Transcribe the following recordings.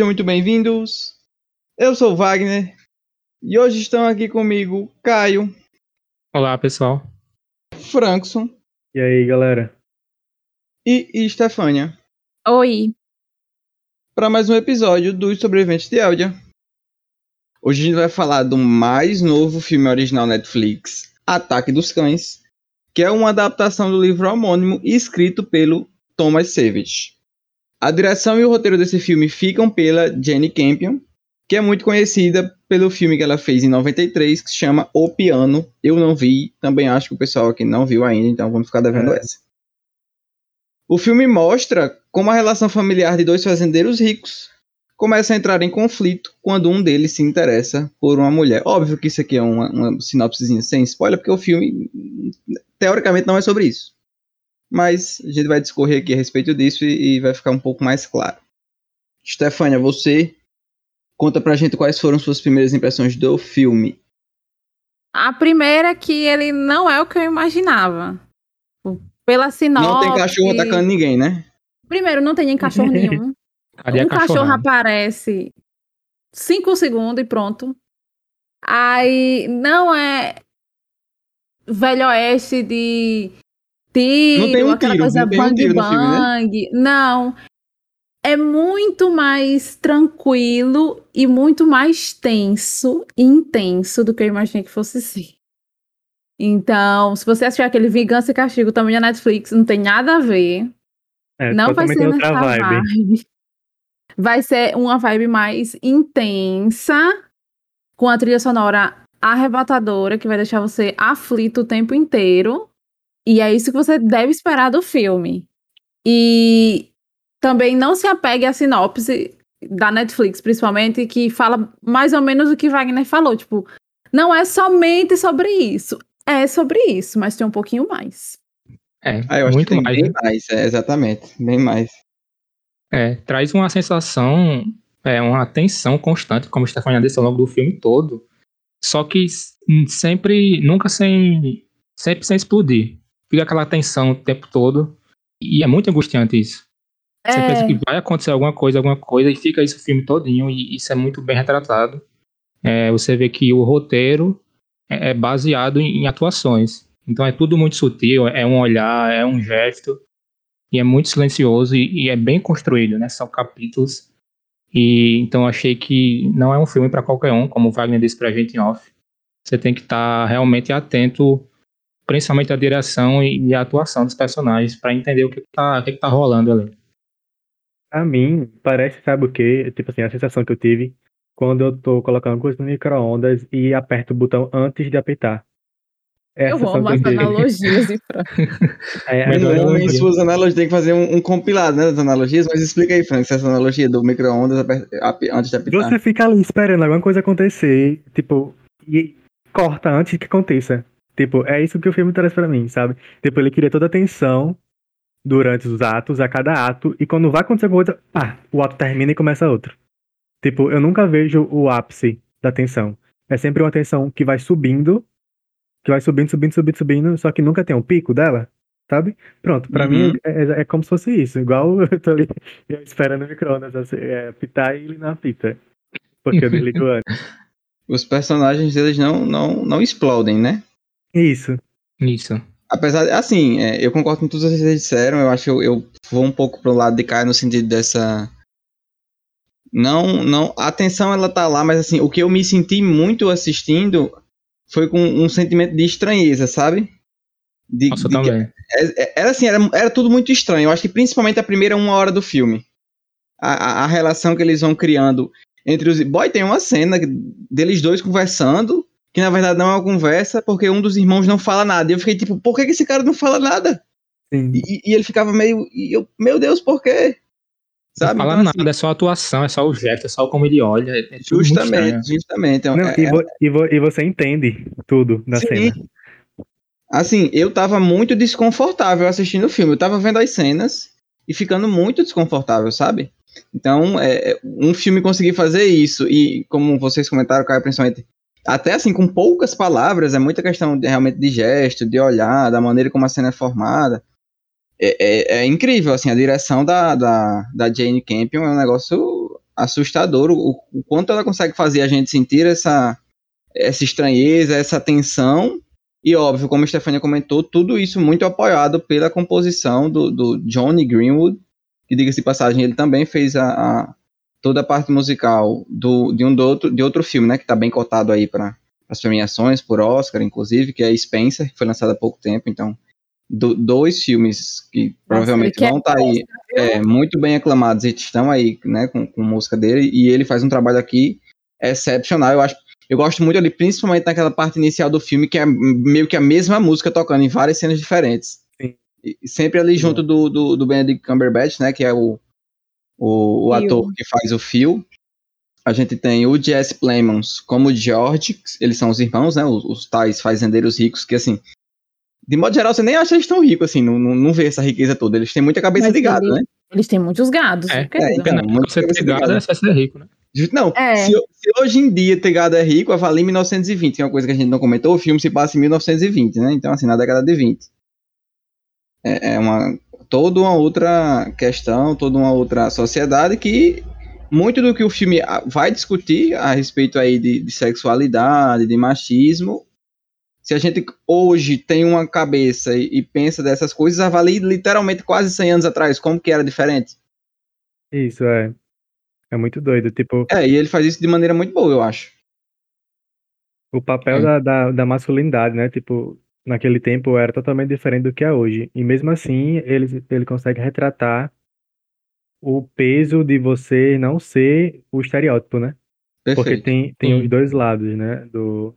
Sejam muito bem-vindos. Eu sou o Wagner e hoje estão aqui comigo Caio, Olá, pessoal. Frankson E aí, galera? e Stefânia Oi. para mais um episódio dos Sobreviventes de Eldia. Hoje a gente vai falar do mais novo filme original Netflix, Ataque dos Cães, que é uma adaptação do livro homônimo escrito pelo Thomas Savage. A direção e o roteiro desse filme ficam pela Jenny Campion, que é muito conhecida pelo filme que ela fez em 93, que se chama O Piano. Eu não vi, também acho que o pessoal aqui não viu ainda, então vamos ficar devendo É. essa. O filme mostra como a relação familiar de dois fazendeiros ricos começa a entrar em conflito quando um deles se interessa por uma mulher. Óbvio que isso aqui é uma, uma sinopsezinha sem spoiler, porque o filme, teoricamente, não é sobre isso. Mas a gente vai discorrer aqui a respeito disso e, e vai ficar um pouco mais claro. Stefânia, você conta pra gente quais foram suas primeiras impressões do filme. A primeira é que ele não é o que eu imaginava. Pela sinopse. Não tem cachorro atacando ninguém, né? Primeiro, não tem nem cachorro nenhum. A um cachorro aparece cinco segundos e pronto. Aí não é velho oeste de tiro, Não tem um aquela tiro, coisa não tem um bang filme, né? bang. Não. É muito mais tranquilo e muito mais tenso e intenso do que eu imaginei que fosse ser. Então, se você assistir aquele Vingança e Castigo também na Netflix, não tem nada a ver. É Não vai ser nessa vibe. vibe. Vai ser uma vibe mais intensa, com a trilha sonora arrebatadora, que vai deixar você aflito o tempo inteiro. E é isso que você deve esperar do filme. E também não se apegue à sinopse da Netflix, principalmente, que fala mais ou menos o que Wagner falou. Tipo, não é somente sobre isso. É sobre isso, mas tem um pouquinho mais. É, Ah, eu acho muito que tem mais. bem né? mais, é, exatamente, bem mais. É, traz uma sensação, é, uma tensão constante, como Stefania disse ao longo do filme todo. Só que sempre, nunca sem, sempre sem explodir. Fica aquela tensão o tempo todo. E é muito angustiante isso. Você É. pensa que vai acontecer alguma coisa, alguma coisa, e fica isso o filme todinho, e isso é muito bem retratado. É, você vê que o roteiro é é baseado em, em atuações. Então é tudo muito sutil, é um olhar, é um gesto, e é muito silencioso e, e é bem construído, né? São capítulos. E então achei que não é um filme para qualquer um, como o Wagner disse pra gente em off. Você tem que estar realmente atento, principalmente à direção e, e à atuação dos personagens, para entender o que, tá, o que, que tá rolando ali. Pra mim, parece, sabe o quê? Tipo assim, a sensação que eu tive quando eu tô colocando coisa no micro-ondas e aperto o botão antes de apertar. É a eu amo que as analogias e Fran. É, Mas é, é Normalmente analogia. suas analogias tem que fazer um, um compilado né, das analogias, mas explica aí, Frank, se essa analogia do micro-ondas antes de apitar. Você fica ali esperando alguma coisa acontecer, tipo, e corta antes que aconteça. Tipo, é isso que o filme traz pra mim, sabe? Tipo, ele cria toda a tensão durante os atos, a cada ato, e quando vai acontecer alguma coisa, pá, o ato termina e começa outro. Tipo, eu nunca vejo o ápice da tensão. É sempre uma tensão que vai subindo, que vai subindo, subindo, subindo, subindo, só que nunca tem um pico dela, sabe? Pronto, pra Uhum. mim é, é- é como se fosse isso. Igual eu tô ali eu esperando o micro-ondas assim, é, pitar e ele não apita. Porque eu desligo antes. Os personagens deles não, não, não explodem, né? Isso. Isso. Apesar, de- assim, é, eu concordo com tudo que vocês disseram, eu acho que eu, eu vou um pouco pro lado de cá no sentido dessa. Não, não, a atenção ela tá lá, mas assim, o que eu me senti muito assistindo foi com um sentimento de estranheza, sabe? De, Nossa, de que- também. É- é- Era assim, era, era tudo muito estranho. Eu acho que principalmente a primeira uma hora do filme. A, a, a relação que eles vão criando entre os. Boy, tem uma cena deles dois conversando, que na verdade não é uma conversa, porque um dos irmãos não fala nada. E eu fiquei tipo, por que, que esse cara não fala nada? Sim. E, e ele ficava meio. E eu, meu Deus, por quê? Não Sabe? fala Então, assim, nada, é só atuação, é só o gesto, é só como ele olha. É, justamente, justamente. Não, É- e, é- vo- e vo- e você entende tudo da Sim. cena. Assim, eu tava muito desconfortável assistindo o filme. Eu tava vendo as cenas e ficando muito desconfortável, sabe? Então, é, é, um filme conseguir fazer isso, e como vocês comentaram, Caio, principalmente, até assim, com poucas palavras, é muita questão de, realmente de gesto, de olhar, da maneira como a cena é formada. é, é, é incrível, assim, a direção da, da, da Jane Campion é um negócio assustador, o, o quanto ela consegue fazer a gente sentir essa, essa estranheza, essa tensão, e óbvio, como a Stefania comentou, tudo isso muito apoiado pela composição do, do Johnny Greenwood, que diga-se passagem, ele também fez a, a, toda a parte musical do, de um do outro, de outro filme, né, que está bem cotado aí para as premiações, por Oscar, inclusive, que é Spencer, que foi lançado há pouco tempo, então do, dois filmes que provavelmente vão estar tá aí é, muito bem aclamados e estão aí, né, com, com música dele, e ele faz um trabalho aqui excepcional, eu acho, eu gosto muito ali, principalmente naquela parte inicial do filme, que é meio que a mesma música tocando em várias cenas diferentes. Sim. E sempre ali junto do, do, do Benedict Cumberbatch, né, que é o, o, o ator que faz o Phil. A gente tem o Jesse Plemons como George, eles são os irmãos, né, os, os tais fazendeiros ricos, que assim, de modo geral, você nem acha eles tão ricos, assim, não, não, não vê essa riqueza toda. Eles têm muita cabeça Mas de gado, né? Eles têm muitos gados. É, é então, muito você ter gado é ser rico, né? Não, é. se, se, hoje em dia ter gado é rico, avalie em 1920, que é uma coisa que a gente não comentou, o filme se passa em 1920, né? Então, assim, na década de 20. É, é uma, toda uma outra questão, toda uma outra sociedade que muito do que o filme vai discutir a respeito aí de, de sexualidade, de machismo, se a gente hoje tem uma cabeça e, e, pensa dessas coisas, avalie literalmente quase 100 anos atrás, como que era diferente. Isso, é. É muito doido, tipo... É, e ele faz isso de maneira muito boa, eu acho. O papel é. da, da, da, masculinidade, né, tipo, naquele tempo era totalmente diferente do que é hoje. E mesmo assim, ele, ele consegue retratar o peso de você não ser o estereótipo, né? Perfeito. Porque tem, tem os dois lados, né, do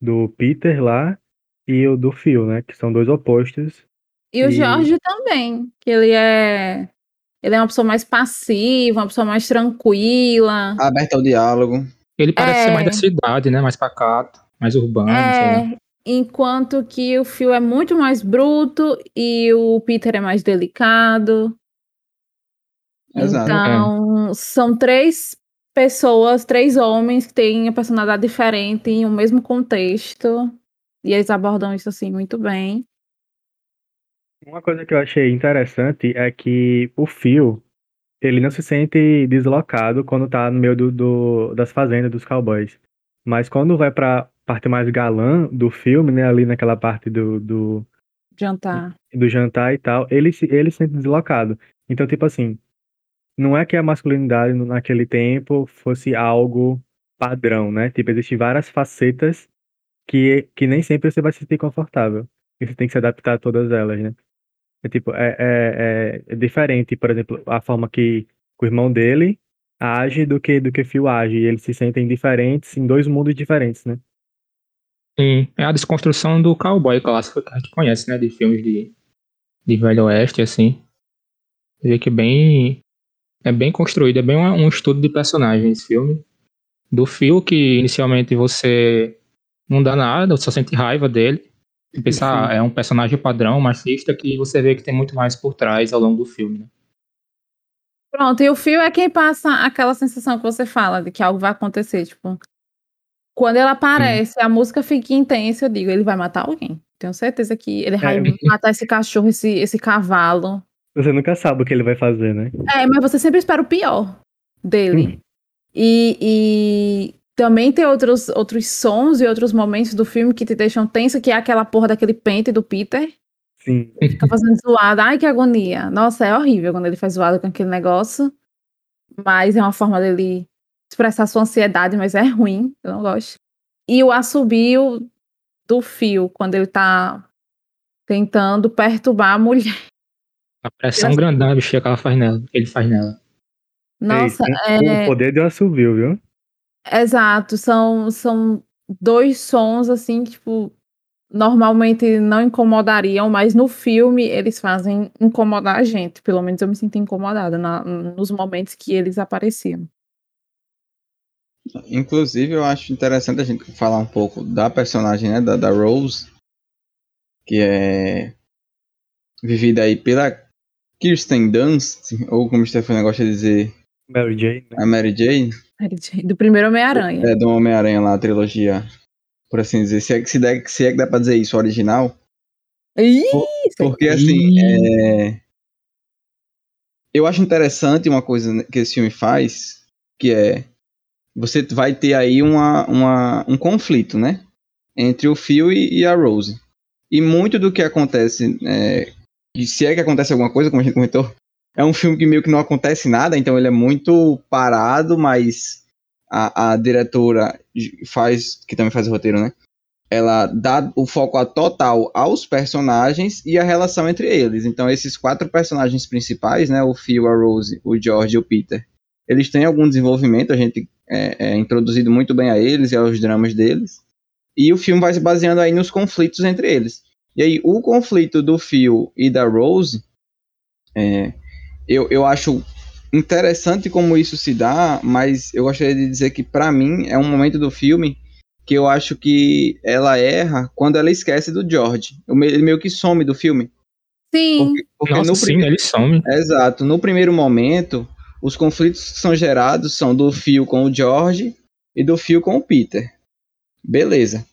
do Peter lá e o do Phil, né? Que são dois opostos. E, e... o Jorge também, que ele é. Ele é uma pessoa mais passiva, uma pessoa mais tranquila. Aberta ao diálogo. Ele parece é... ser mais da cidade, né? Mais pacato, mais urbano. É, enquanto que o Phil é muito mais bruto e o Peter é mais delicado. Exato. Então, é. são três pessoas, três homens que têm a personalidade diferente em um mesmo contexto. E eles abordam isso assim muito bem. Uma coisa que eu achei interessante é que o Phil, ele não se sente deslocado quando tá no meio do, do das fazendas dos cowboys. Mas quando vai pra parte mais galã do filme, né, ali naquela parte do, do jantar. Do jantar e tal, ele se, ele se sente deslocado. Então, tipo assim, não é que a masculinidade naquele tempo fosse algo padrão, né? Tipo, existem várias facetas que, que nem sempre você vai se sentir confortável. E você tem que se adaptar a todas elas, né? É tipo, é, é, é diferente, por exemplo, a forma que o irmão dele age do que do que Phil age. E eles se sentem diferentes em dois mundos diferentes, né? Sim, é a desconstrução do cowboy clássico que a gente conhece, né? De filmes de, de Velho Oeste, assim. Você vê que bem é bem construído, é bem um, um estudo de personagem esse filme. Do Phil, que inicialmente você não dá nada, você só sente raiva dele. Pensar, ah, é um personagem padrão, machista, que você vê que tem muito mais por trás ao longo do filme, né? Pronto, e o Phil é quem passa aquela sensação que você fala de que algo vai acontecer, tipo, quando ele aparece, hum. a música fica intensa, eu digo, ele vai matar alguém. Tenho certeza que ele vai é. matar esse cachorro, esse, esse cavalo. Você nunca sabe o que ele vai fazer, né? É, mas você sempre espera o pior dele. Hum. E, e, também tem outros, outros sons e outros momentos do filme que te deixam tenso, que é aquela porra daquele pente do Peter. Sim. Fica fazendo zoada. Ai, que agonia. Nossa, é horrível quando ele faz zoada com aquele negócio. Mas é uma forma dele expressar sua ansiedade, mas é ruim. Eu não gosto. E o assobio do fio, quando ele tá tentando perturbar a mulher. A pressão eu... grandão bichinha que ela faz nela, que ele faz nela. Nossa, Ei, é... O poder de um assovio, viu? Exato, são, são dois sons assim, tipo, normalmente não incomodariam, mas no filme eles fazem incomodar a gente. Pelo menos eu me sinto incomodada na, nos momentos que eles apareciam. Inclusive, eu acho interessante a gente falar um pouco da personagem, né, da, da Rose, que é vivida aí pela Kirsten Dunst, ou como o Stefano gosta de dizer, Mary Jane. Né? A Mary Jane. Mary Jane. Do primeiro Homem-Aranha. É, do Homem-Aranha lá, a trilogia. Por assim dizer. Se é, que, se, der, se é que dá pra dizer isso, original. Isso! Porque assim, é, eu acho interessante uma coisa que esse filme faz, que é você vai ter aí uma, uma, um conflito, né? Entre o Phil e, e a Rose. E muito do que acontece, é, se é que acontece alguma coisa, como a gente comentou, é um filme que meio que não acontece nada, então ele é muito parado, mas a, a diretora faz, que também faz o roteiro, né? Ela dá o foco total aos personagens e a relação entre eles. Então, esses quatro personagens principais, né? O Phil, a Rose, o George e o Peter, eles têm algum desenvolvimento, a gente é, é introduzido muito bem a eles e aos dramas deles. E o filme vai se baseando aí nos conflitos entre eles. E aí, o conflito do Phil e da Rose, é, eu, eu acho interessante como isso se dá, mas eu gostaria de dizer que, para mim, é um momento do filme que eu acho que ela erra quando ela esquece do George. Ele meio que some do filme. Sim. Porque, porque Nossa, no sim, ele some. Exato. No primeiro momento, os conflitos que são gerados são do Phil com o George e do Phil com o Peter. Beleza.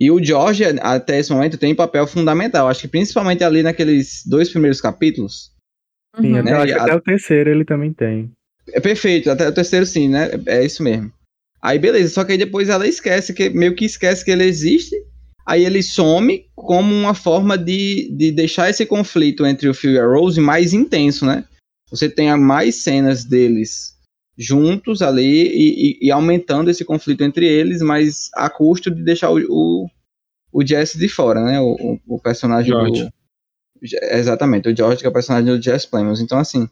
E o George, até esse momento, tem papel fundamental. Acho que principalmente ali naqueles dois primeiros capítulos. Sim, uhum. até, né? até a... o terceiro ele também tem. É perfeito, até o terceiro sim, né? É isso mesmo. Aí beleza, só que aí depois ela esquece, que meio que esquece que ele existe. Aí ele some como uma forma de, de deixar esse conflito entre o Phil e a Rose mais intenso, né? Você tenha mais cenas deles juntos ali e, e, e, aumentando esse conflito entre eles, mas a custo de deixar o, o, o Jesse de fora, né? O, o personagem George. do. Exatamente, o George, que é o personagem do Jesse Plemons. Então, assim,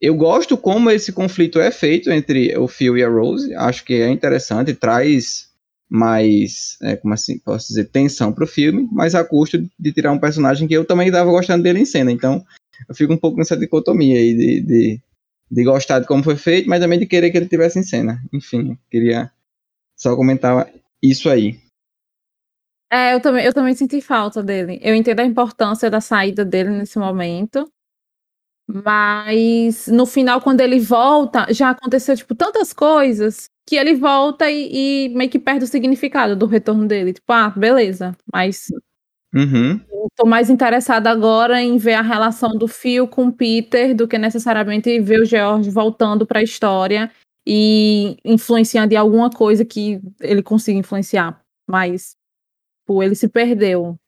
eu gosto como esse conflito é feito entre o Phil e a Rose. Acho que é interessante, traz mais, é, como assim, posso dizer, tensão pro filme, mas a custo de tirar um personagem que eu também estava gostando dele em cena. Então, eu fico um pouco nessa dicotomia aí de, de, de, gostar de como foi feito, mas também de querer que ele tivesse em cena. Enfim, queria só comentar isso aí. É, eu também, eu também senti falta dele. Eu entendo a importância da saída dele nesse momento. Mas no final, quando ele volta, já aconteceu, tipo, tantas coisas que ele volta e, e meio que perde o significado do retorno dele. Tipo, ah, beleza, mas Uhum. Estou mais interessada agora em ver a relação do Phil com o Peter do que necessariamente ver o George voltando para a história e influenciando em alguma coisa que ele consiga influenciar. Mas pô, ele se perdeu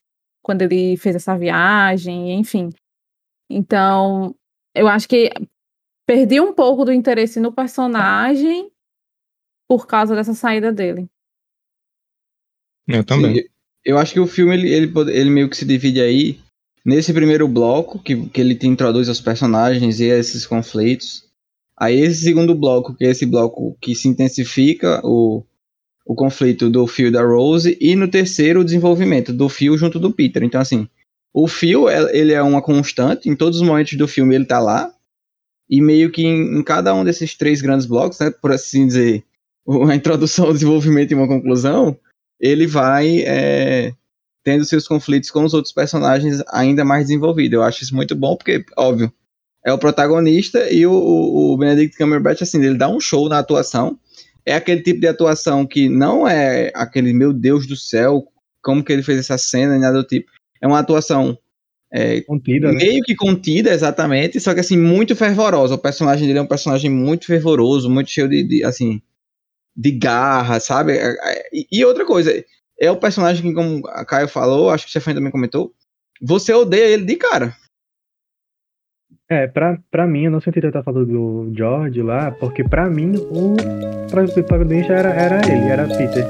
quando ele fez essa viagem, enfim. Então, eu acho que perdi um pouco do interesse no personagem por causa dessa saída dele. Eu também. Sim, eu acho que o filme ele, ele, ele meio que se divide aí nesse primeiro bloco, que, que ele te introduz os personagens e esses conflitos. Aí esse segundo bloco, que é esse bloco que se intensifica o, o conflito do Phil e da Rose, e no terceiro o desenvolvimento do Phil junto do Peter. Então assim, o Phil ele é uma constante, em todos os momentos do filme ele tá lá, e meio que em, em cada um desses três grandes blocos, né, por assim dizer, a introdução, o desenvolvimento e uma conclusão, ele vai é, tendo seus conflitos com os outros personagens ainda mais desenvolvidos. Eu acho isso muito bom, porque, óbvio, é o protagonista e o, o Benedict Cumberbatch, assim, ele dá um show na atuação. É aquele tipo de atuação que não é aquele, meu Deus do céu, como que ele fez essa cena e nada do tipo. É uma atuação é, contida, né? meio né? que contida, exatamente, só que assim, muito fervorosa. O personagem dele é um personagem muito fervoroso, muito cheio de, de assim, de garra, sabe? É, é, e, outra coisa, é o personagem que, como a Caio falou, acho que o Stefan também comentou, você odeia ele de cara. É, pra, pra mim, eu não senti estar falando do George lá, porque pra mim o protagonista era, era ele, era Peter.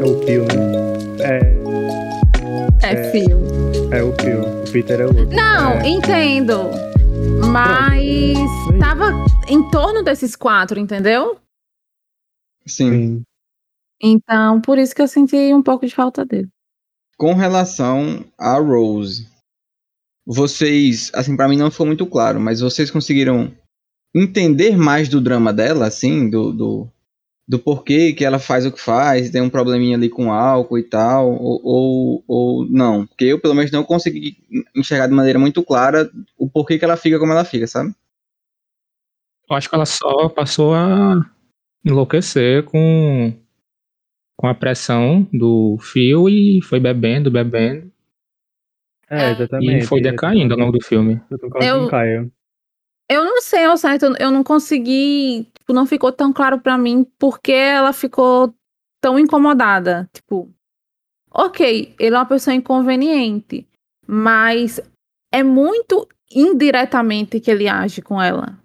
É o Phil, né? É, é, é Phil. É o Phil. O Peter é o outro. Não, é. entendo. Mas tava em torno desses quatro, entendeu? Sim. Então, por isso que eu senti um pouco de falta dele. Com relação a Rose, vocês, assim, para mim não ficou muito claro, mas vocês conseguiram entender mais do drama dela, assim, do, do, do porquê que ela faz o que faz, tem um probleminha ali com álcool e tal, ou, ou, ou, não? Porque eu, pelo menos, não consegui enxergar de maneira muito clara o porquê que ela fica como ela fica, sabe? Eu acho que ela só passou a enlouquecer com, com a pressão do fio e foi bebendo, bebendo. É, exatamente. E foi decaindo ao longo do filme. Eu, Eu não sei ao certo, eu- eu não consegui, tipo, não ficou tão claro pra mim porque ela ficou tão incomodada. Tipo, ok, ele é uma pessoa inconveniente, mas é muito indiretamente que ele age com ela.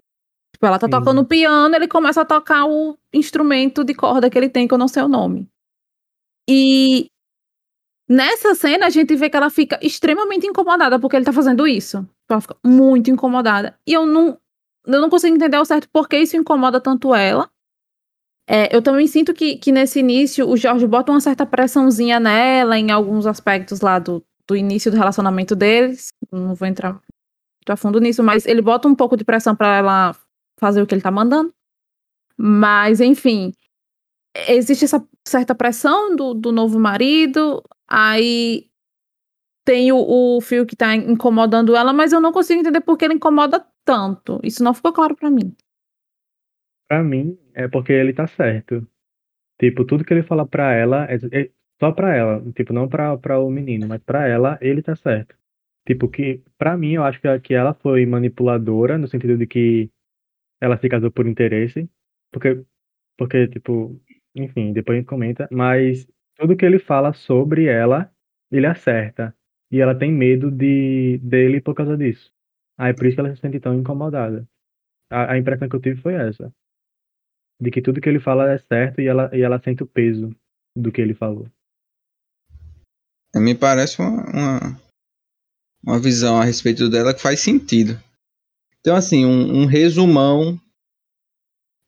Tipo, ela tá Sim. tocando piano, ele começa a tocar o instrumento de corda que ele tem, que eu não sei o nome. E nessa cena a gente vê que ela fica extremamente incomodada porque ele tá fazendo isso. Ela fica muito incomodada. E eu não, eu não consigo entender ao certo por que isso incomoda tanto ela. É, eu também sinto que, que nesse início o Jorge bota uma certa pressãozinha nela em alguns aspectos lá do, do início do relacionamento deles. Não vou entrar muito a fundo nisso, mas ele bota um pouco de pressão pra ela fazer o que ele tá mandando. Mas, enfim, existe essa certa pressão do, do novo marido, aí tem o, o fio que tá incomodando ela, mas eu não consigo entender por que ele incomoda tanto. Isso não ficou claro pra mim. Pra mim, é porque ele tá certo. Tipo, tudo que ele fala pra ela é, é só pra ela. Tipo, não pra o menino, mas pra ela, ele tá certo. Tipo, que pra mim, eu acho que, que ela foi manipuladora, no sentido de que ela se casou por interesse. Porque, porque, tipo, enfim, depois a gente comenta. Mas tudo que ele fala sobre ela, ele acerta. E ela tem medo de, dele por causa disso. Aí por isso que ela se sente tão incomodada. A, a impressão que eu tive foi essa de que tudo que ele fala é certo e ela, e ela sente o peso do que ele falou. Me parece uma, uma, uma visão a respeito dela que faz sentido. Então, assim, um, um resumão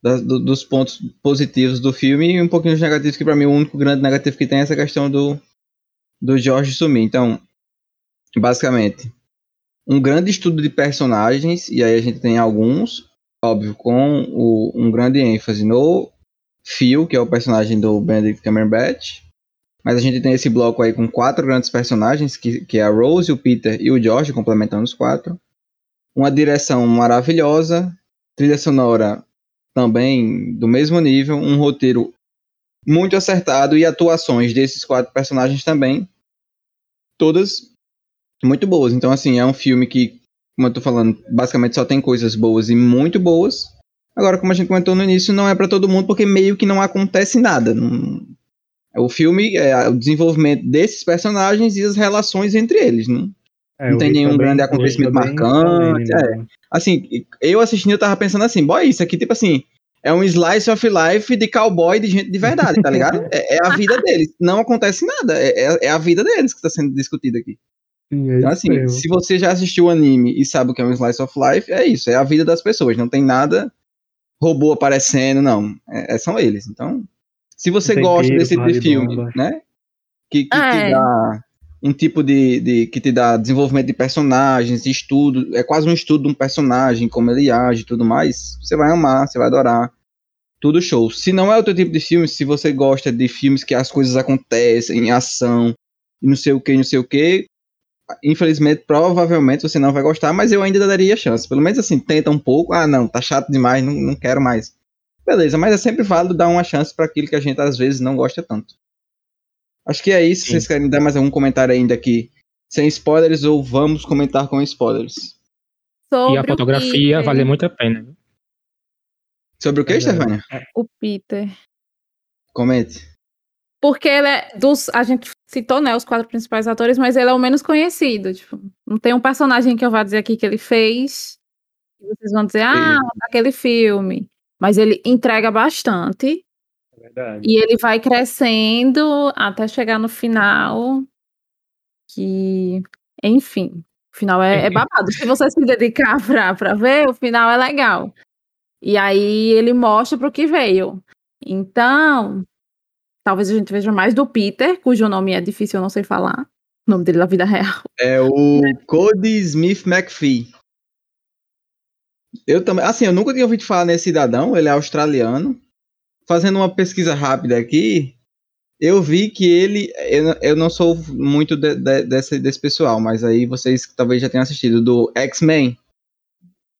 da- do- dos pontos positivos do filme e um pouquinho dos negativos, que pra mim o único grande negativo que tem é essa questão do, do Jorge sumir. Então, basicamente, um grande estudo de personagens, e aí a gente tem alguns, óbvio, com o- um grande ênfase no Phil, que é o personagem do Benedict Cumberbatch, mas a gente tem esse bloco aí com quatro grandes personagens, que, que é a Rose, o Peter e o George, complementando os quatro. Uma direção maravilhosa, trilha sonora também do mesmo nível, um roteiro muito acertado e atuações desses quatro personagens também, todas muito boas. Então, assim, é um filme que, como eu tô falando, basicamente só tem coisas boas e muito boas. Agora, como a gente comentou no início, não é pra todo mundo porque meio que não acontece nada. O filme é o desenvolvimento desses personagens e as relações entre eles. Não, É, Não tem nenhum bem- grande acontecimento bem marcante, solene é. mesmo. assim, eu assistindo, eu tava pensando assim, boy, isso aqui, tipo assim, é um slice of life de cowboy de gente de verdade, tá ligado? É, é a vida deles. Não acontece nada. É, é- é a vida deles que tá sendo discutida aqui. Sim, é Então, isso assim, mesmo. se você já assistiu o anime e sabe o que é um slice of life, é isso, é a vida das pessoas. Não tem nada robô aparecendo, não. É, é- são eles. Então, se você Tem gosta desse tipo de filme, bomba. né? Que, que É. te dá um tipo de, de. que te dá desenvolvimento de personagens, estudo. É quase um estudo de um personagem, como ele age e tudo mais. Você vai amar, você vai adorar. Tudo show. Se não é o teu tipo de filme, se você gosta de filmes que as coisas acontecem, em ação, e não sei o que, não sei o que, infelizmente, provavelmente você não vai gostar, mas eu ainda daria chance. Pelo menos assim, tenta um pouco. Ah, não, tá chato demais, não, não quero mais. Beleza, mas é sempre válido dar uma chance para aquilo que a gente às vezes não gosta tanto. Acho que é isso. Sim. Vocês querem dar mais algum comentário ainda aqui? Sem spoilers ou vamos comentar com spoilers? Sobre E a fotografia vale muito a pena. Sobre o que, Verdade. Stefania? O Peter. Comente. Porque ele é dos. A gente citou, né, os quatro principais atores, mas ele é o menos conhecido. Tipo, não tem um personagem que eu vá dizer aqui que ele fez. E vocês vão dizer, ah, daquele filme. Mas ele entrega bastante. Verdade. E ele vai crescendo até chegar no final. Que, enfim, o final é, é babado. Se você se dedicar pra, pra ver, o final é legal. E aí ele mostra pro que veio. Então, talvez a gente veja mais do Peter, cujo nome é difícil, eu não sei falar. O nome dele na vida real. É o Cody Smith McPhee. Eu também, assim, eu nunca tinha ouvido falar nesse cidadão, ele é australiano. Fazendo uma pesquisa rápida aqui, eu vi que ele, eu, eu não sou muito de- de- desse, desse pessoal, mas aí vocês talvez já tenham assistido do X-Men.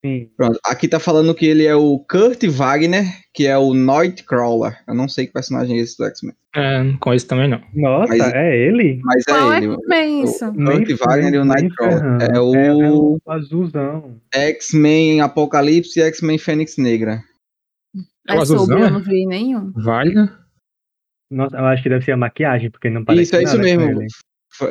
Sim. Pronto, aqui tá falando que ele é o Kurt Wagner, que é o Nightcrawler. Eu não sei que personagem é esse do X-Men. É, não conheço também não. Nossa, Mas- é ele? Mas Qual é é ele. vem isso? O Kurt Nem Wagner e o Nightcrawler. É É, é o o azulzão. X-Men Apocalipse e X-Men Fênix Negra. É sobre, azulzão, eu não vi nenhum. Wagner? Nossa, eu acho que deve ser a maquiagem, porque não parece Isso, é isso mesmo.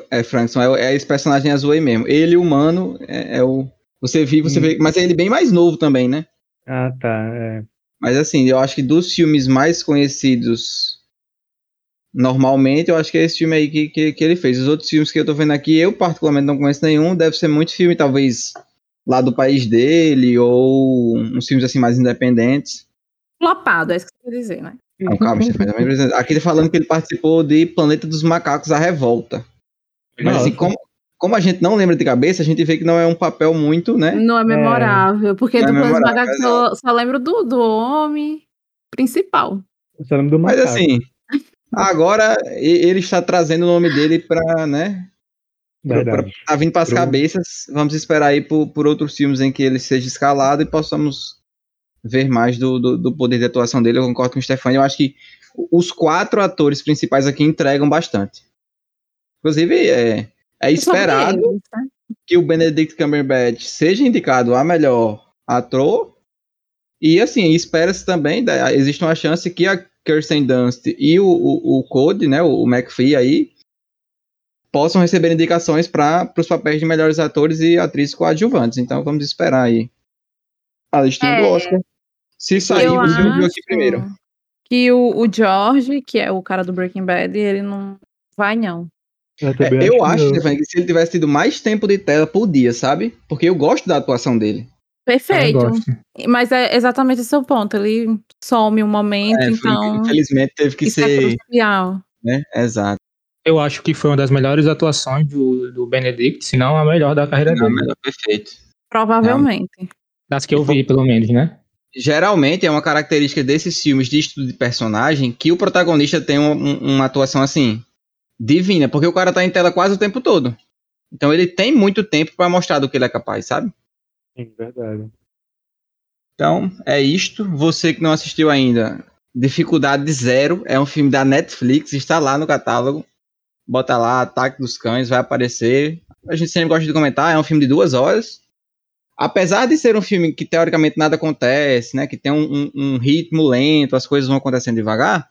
É, Frankson, é, é esse personagem azul aí mesmo. Ele, humano, é, é o. Você viu, você Hum. vê. Mas é ele bem mais novo também, né? Ah, tá. É. Mas assim, eu acho que dos filmes mais conhecidos normalmente, eu acho que é esse filme aí que, que, que ele fez. Os outros filmes que eu tô vendo aqui, eu particularmente não conheço nenhum. Deve ser muito filme, talvez, lá do país dele, ou uns filmes assim mais independentes. Flopado, é isso que você quer dizer, né? Não, calma, precisa- Aqui tá falando que ele participou de Planeta dos Macacos, A Revolta. Mas assim, como, como a gente não lembra de cabeça, a gente vê que não é um papel muito, né? Não é memorável, porque Não é do Planos memorável, Macacos só, só lembro do, do homem principal. Eu só lembro do Mas macaco. assim, agora ele está trazendo o nome dele pra, né? Pra, pra, Verdade. tá vindo pras Pro- cabeças. Vamos esperar aí por, por outros filmes em que ele seja escalado e possamos ver mais do, do, do poder de atuação dele. Eu concordo com o Stefano. Eu acho que os quatro atores principais aqui entregam bastante. Inclusive, é, é esperado eles, né? que o Benedict Cumberbatch seja indicado a melhor ator. E assim, espera-se também, da- existe uma chance que a Kirsten Dunst e o, o, o Code, né, o, o McPhee aí, possam receber indicações para os papéis de melhores atores e atrizes coadjuvantes. Então vamos esperar aí a listinha É. do Oscar. Se sair, Eu você ouviu aqui primeiro. Que o, o George, que é o cara do Breaking Bad, ele não vai, não. Eu, É, eu acho, que não. Stefania, que se ele tivesse tido mais tempo de tela por dia, sabe? Porque eu gosto da atuação dele. Perfeito. Mas é exatamente esse o ponto. Ele some um momento, É, então. infelizmente teve que Isso é ser, crucial. né? Exato. Eu acho que foi uma das melhores atuações do, do Benedict, se não a melhor da carreira Não, dele. melhor, perfeito. Provavelmente. Das que eu vi, pelo menos, né? Geralmente é uma característica desses filmes de estudo de personagem que o protagonista tem um- um- uma atuação assim divina, porque o cara tá em tela quase o tempo todo. Então ele tem muito tempo pra mostrar do que ele é capaz, sabe? Sim, verdade. Então é isto. Você que não assistiu ainda, Dificuldade Zero é um filme da Netflix, está lá no catálogo. Bota lá, Ataque dos Cães, vai aparecer. A gente sempre gosta de comentar, é um filme de duas horas. Apesar de ser um filme que teoricamente nada acontece, né? Que tem um, um- um ritmo lento, as coisas vão acontecendo devagar.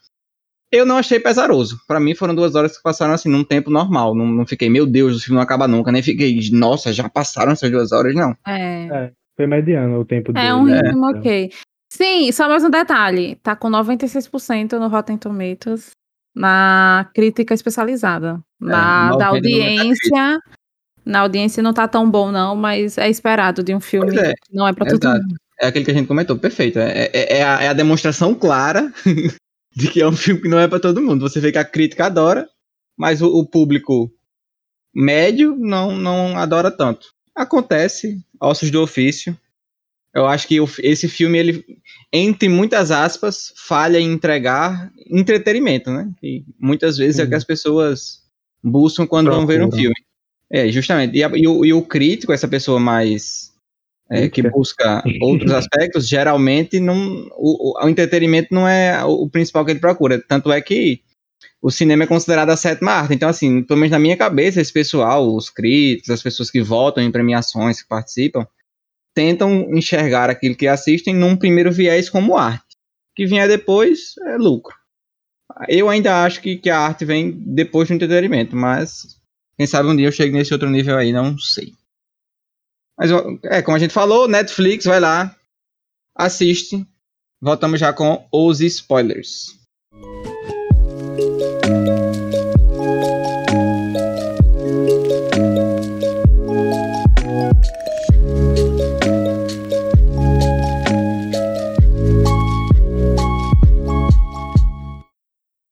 Eu não achei pesaroso. Pra mim foram duas horas que passaram assim num tempo normal. Não, não fiquei, meu Deus, o filme não acaba nunca. Nem fiquei, nossa, já passaram essas duas horas, não. É. Foi mediano o tempo dele. É um né? ritmo Então, ok. Sim, só mais um detalhe. Tá com 96% no Rotten Tomatoes na crítica especializada. Na 90 da audiência. Na audiência não tá tão bom, não, mas é esperado de um filme é, que não é pra todo exato. mundo. É aquele que a gente comentou, perfeito. É, é- é a, é a demonstração clara de que é um filme que não é pra todo mundo. Você vê que a crítica adora, mas o, o público médio não, não adora tanto. Acontece, ossos do ofício. Eu acho que o- esse filme, ele, entre muitas aspas, falha em entregar entretenimento, né? Que muitas vezes é o que as pessoas buscam quando vão ver um filme. É, justamente. E, a- e o, e o crítico, essa pessoa mais é, que busca outros aspectos, geralmente não, o, o- entretenimento não é o, o principal que ele procura. Tanto é que o cinema é considerado a sétima arte. Então, assim, pelo menos na minha cabeça, esse pessoal, os críticos, as pessoas que votam em premiações, que participam, tentam enxergar aquilo que assistem num primeiro viés como arte. O que vier depois é lucro. Eu ainda acho que, que a arte vem depois do entretenimento, mas quem sabe um dia eu chego nesse outro nível aí, não sei. Mas é, como a gente falou, Netflix, vai lá, assiste. Voltamos já com os spoilers.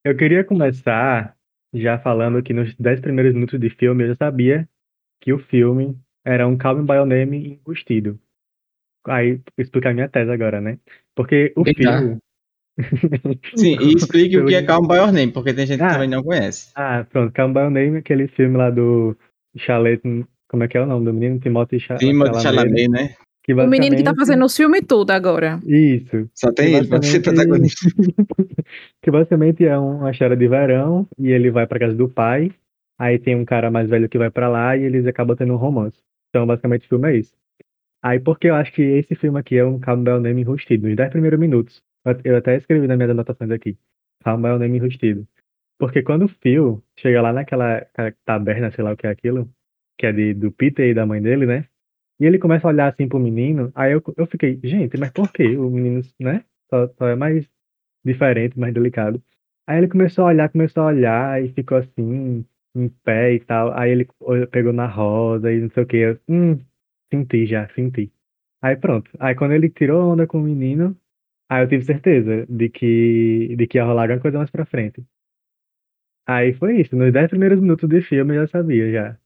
Eu queria começar já falando que nos 10 primeiros minutos de filme eu já sabia que o filme era um Call Me By Your Name enrustido. Aí, vou explicar a minha tese agora, né? Porque o Eita. filme... Sim, e explique o que é Calm By Your Name, porque tem gente que Ah. também não conhece. Ah, pronto, Call Me By Your Name, aquele filme lá do Chalamet, como é que é o nome do menino? Timothy Cha- Timothée Chalamet. Chalamet, né? Que O menino que tá basicamente- fazendo os filmes tudo agora. Isso. Só tem Que ele pra ser basicamente- protagonista. que basicamente é um- uma história de verão e ele vai pra casa do pai. Aí tem um cara mais velho que vai pra lá e eles acabam tendo um romance. Então, basicamente, o filme é isso. Aí, porque eu acho que esse filme aqui é um Campbell Name enrustido, nos 10 primeiros minutos. Eu- até escrevi nas minhas anotações aqui. Campbell Name enrustido. Porque quando o Phil chega lá naquela aquela taberna, sei lá o que é aquilo, que é de, do Peter e da mãe dele, né? E ele começa a olhar assim pro menino, aí eu, eu fiquei, gente, mas por que o menino, né? Só, só é mais diferente, mais delicado. Aí ele começou a olhar, começou a olhar e ficou assim, em pé e tal. Aí ele pegou na roda e não sei o que. Eu, hum, senti já, senti. Aí pronto. Aí quando ele tirou onda com o menino, aí eu tive certeza de que, de que ia rolar alguma coisa mais pra frente. Aí foi isso. Nos 10 primeiros minutos de filme eu já sabia já.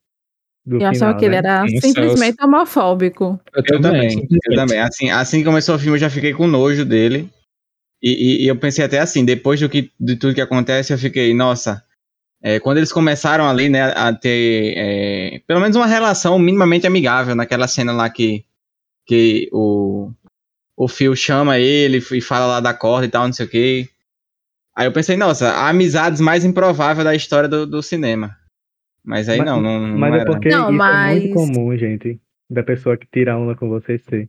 Do Eu achava final, que ele né? era Nossa, simplesmente homofóbico. Eu, Eu também, eu também. Assim, assim que começou o filme, eu já fiquei com nojo dele. E, e- e eu pensei até assim, depois do que, de tudo que acontece, eu fiquei, nossa. é, quando eles começaram ali, né, a ter é, pelo menos uma relação minimamente amigável naquela cena lá que, que o, o Phil chama ele e fala lá da corda e tal, não sei o que. Aí eu pensei, nossa, a amizades mais improvável da história do, do cinema. Mas aí Mas- não, não, não Mas é era. porque Não, isso é muito mas- comum, gente. Da pessoa que tira onda com você ser.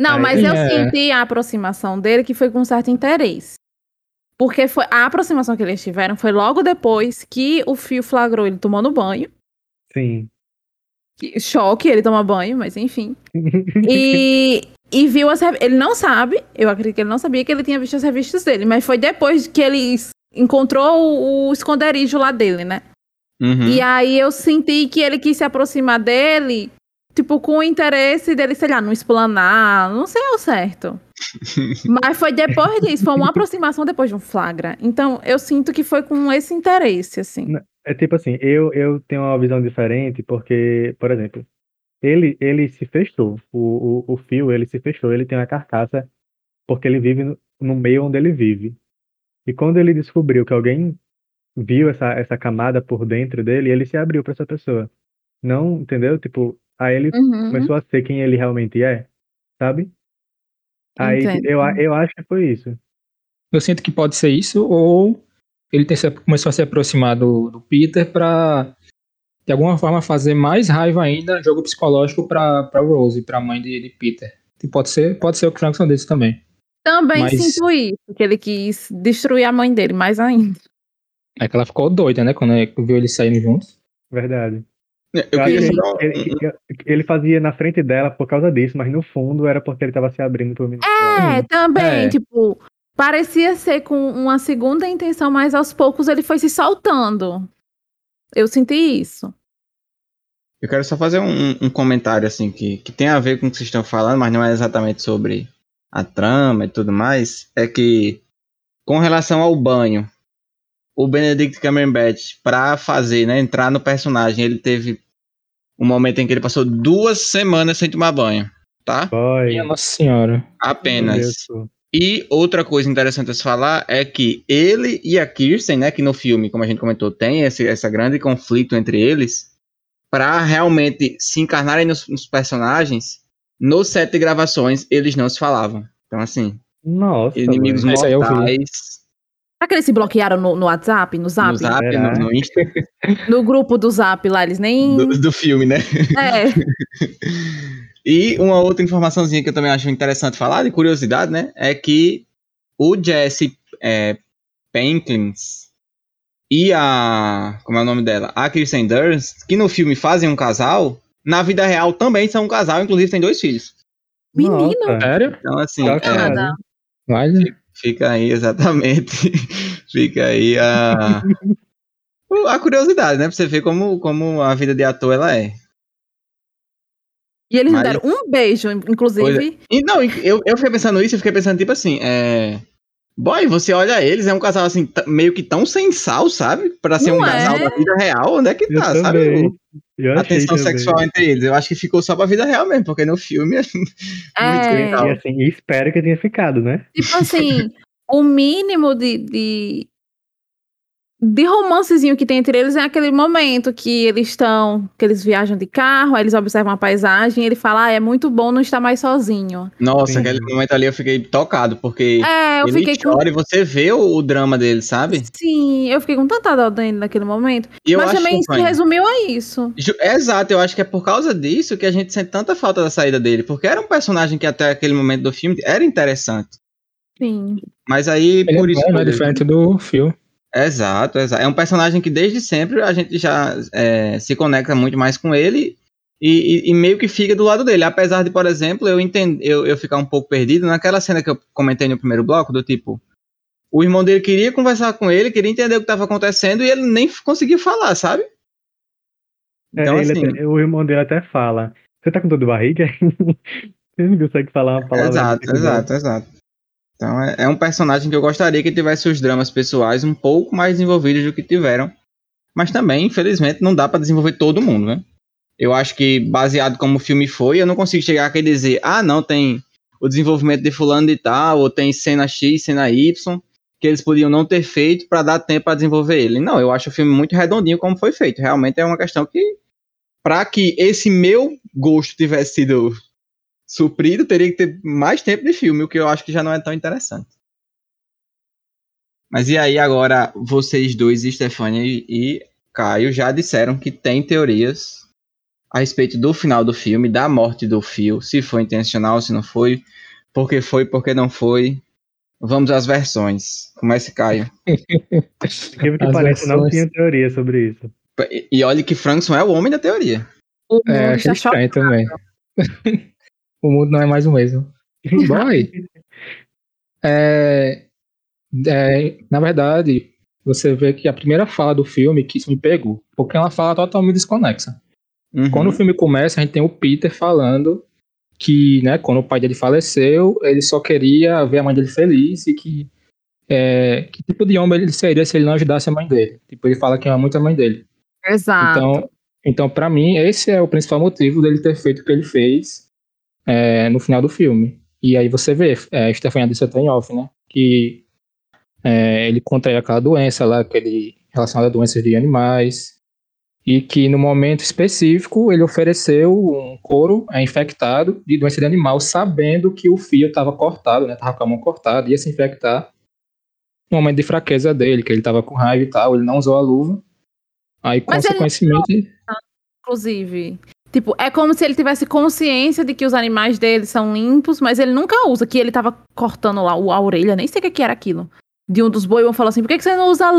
Não, Aí- mas eu É. senti a aproximação dele que foi com certo interesse. Porque foi a aproximação que eles tiveram foi logo depois que o Fio flagrou ele tomando banho. Sim. Que- Choque, ele toma banho, mas enfim. E, e viu as rev- Ele não sabe, eu acredito que ele não sabia que ele tinha visto as revistas dele, mas foi depois que ele encontrou o, o esconderijo lá dele, né? Uhum. E aí eu senti que ele quis se aproximar dele, tipo, com o interesse dele, sei lá, não explanar, não sei ao certo. Mas foi depois disso, foi uma aproximação depois de um flagra. Então eu sinto que foi com esse interesse, assim. É tipo assim, eu, eu tenho uma visão diferente porque, por exemplo, ele, ele se fechou. O, o, o Phil, ele se fechou. Ele tem uma carcaça porque ele vive no, no meio onde ele vive. E quando ele descobriu que alguém viu essa, essa camada por dentro dele, ele se abriu pra essa pessoa. Não, entendeu? Tipo, aí ele Uhum. começou a ser quem ele realmente é, sabe? Aí Entendo. eu, eu acho que foi isso. Eu sinto que pode ser isso, ou ele tem se- começou a se aproximar do, do Peter pra, de alguma forma, fazer mais raiva ainda, jogo psicológico pra, pra Rose, pra mãe de, de Peter. E pode ser, pode ser o Frankson desse também. Também Mas- sinto isso, que ele quis destruir a mãe dele, mais ainda. É que ela ficou doida, né, quando viu eles saindo juntos. Verdade. Um- ele, ele- ele fazia na frente dela por causa disso, mas no fundo era porque ele tava se abrindo pro menino. É, também, É. tipo, parecia ser com uma segunda intenção, mas aos poucos ele foi se soltando. Eu senti isso. Eu quero só fazer um, um comentário assim que, que tem a ver com o que vocês estão falando, mas não é exatamente sobre a trama e tudo mais. É que com relação ao banho, o Benedict Cumberbatch para fazer, né, entrar no personagem, ele teve um momento em que ele passou duas semanas sem tomar banho, tá? Boy, Minha Nossa Senhora. Apenas. E outra coisa interessante a se falar é que ele e a Kirsten, né, que no filme, como a gente comentou, tem esse essa grande conflito entre eles, para realmente se encarnarem nos, nos personagens, no set de gravações eles não se falavam. Então, assim, Nossa, inimigos velho. Esse aí eu vi. mortais Será que eles se bloquearam no, no WhatsApp, no Zap? no Zap, no, no Insta No grupo do Zap lá, eles nem. do, do filme, né? É. E uma outra informaçãozinha que eu também acho interessante falar, de curiosidade, né? É que o Jesse é, Penklins e a. Como é o nome dela? A Kristen Dunst, que no filme fazem um casal, na vida real também são um casal, inclusive tem dois filhos. Menino. Sério? Então, assim, Chocado. é, Nada. Fica aí, exatamente. fica aí a. A curiosidade, né? Pra você ver como, como a vida de ator ela é. E eles Mas- deram um beijo, inclusive. E não, eu, eu fiquei pensando isso e fiquei pensando, tipo assim, é. Boy, você olha eles, é um casal assim, meio que tão sem sal, sabe? Pra ser Não um casal é? da vida real, onde é que eu tá, sabe? também. Eu a achei tensão também. sexual entre eles. Eu acho que ficou só pra vida real mesmo, porque no filme é muito É. legal. E assim, espero que tenha ficado, né? Tipo assim, o mínimo de, de de romancezinho que tem entre eles é aquele momento que eles estão, que eles viajam de carro, aí eles observam a paisagem e ele fala, ah, é muito bom não estar mais sozinho. Nossa, Sim. aquele momento ali eu fiquei tocado, porque É, eu ele fiquei com... chora e você vê o, o drama dele, sabe? Sim, eu fiquei com tanta dó dele naquele momento. E eu Mas acho também que, se resumiu a isso. É Exato, eu acho que é por causa disso que a gente sente tanta falta da saída dele, porque era um personagem que até aquele momento do filme era interessante. Sim. Mas aí, Ele por é isso. bom, né? mesmo- Diferente do filme. Exato, exato. É um personagem que desde sempre a gente já é, se conecta muito mais com ele e, e- e meio que fica do lado dele. Apesar de, por exemplo, eu, entend, eu, eu ficar um pouco perdido naquela cena que eu comentei no primeiro bloco, do tipo. O irmão dele queria conversar com ele, queria entender o que estava acontecendo e ele nem conseguiu falar, sabe? É, Então, ele assim. até- o irmão dele até fala. Você tá com dor de barriga? ele não consegue falar uma palavra. Exato, direito, exato, exato. Então é, é um personagem que eu gostaria que tivesse os dramas pessoais um pouco mais desenvolvidos do que tiveram. Mas também, infelizmente, não dá pra desenvolver todo mundo, né? Eu acho que, baseado como o filme foi, eu não consigo chegar aqui e dizer, ah, não, tem o desenvolvimento de fulano de tal, ou tem cena X, cena Y, que eles podiam não ter feito pra dar tempo pra desenvolver ele. Não, eu acho o filme muito redondinho como foi feito. Realmente é uma questão que, pra que esse meu gosto tivesse sido suprido, teria que ter mais tempo de filme, o que eu acho que já não é tão interessante. Mas e aí, agora, vocês dois, Stefania e Caio, já disseram que tem teorias a respeito do final do filme, da morte do Phil, se foi intencional, se não foi, porque foi, porque não foi. Vamos às versões. Comece, Caio. Incrível que As parece, não versões. tinha teoria sobre isso. E, e olhe que Frankson é o homem da teoria. O É, achei estranho também. o mundo não é mais o mesmo. Boy. É, é, na verdade, você vê que a primeira fala do filme que isso me pegou, porque é uma fala totalmente desconexa. Uhum. Quando o filme começa, a gente tem o Peter falando que, né, quando o pai dele faleceu, ele só queria ver a mãe dele feliz e que é, que tipo de homem ele seria se ele não ajudasse a mãe dele. Tipo, ele fala que ama muito a mãe dele. Exato. Então, então para mim, esse é o principal motivo dele ter feito o que ele fez é, no final do filme. E aí você vê, é, Stefania disse até em off, né? Que é, ele contraiu aquela doença lá, aquele relacionado a doenças de animais. E que no momento específico ele ofereceu um couro é, infectado de doença de animal, sabendo que o fio estava cortado, né? Tava com a mão cortada, ia se infectar. No momento de fraqueza dele, que ele tava com raiva e tal, ele não usou a luva. Aí, Mas consequentemente, Inclusive. Tipo, é como se ele tivesse consciência de que os animais dele são limpos, mas ele nunca usa, que ele tava cortando lá a orelha, nem sei o que, era aquilo. De um dos boi, um falou assim: por que, que você não usa a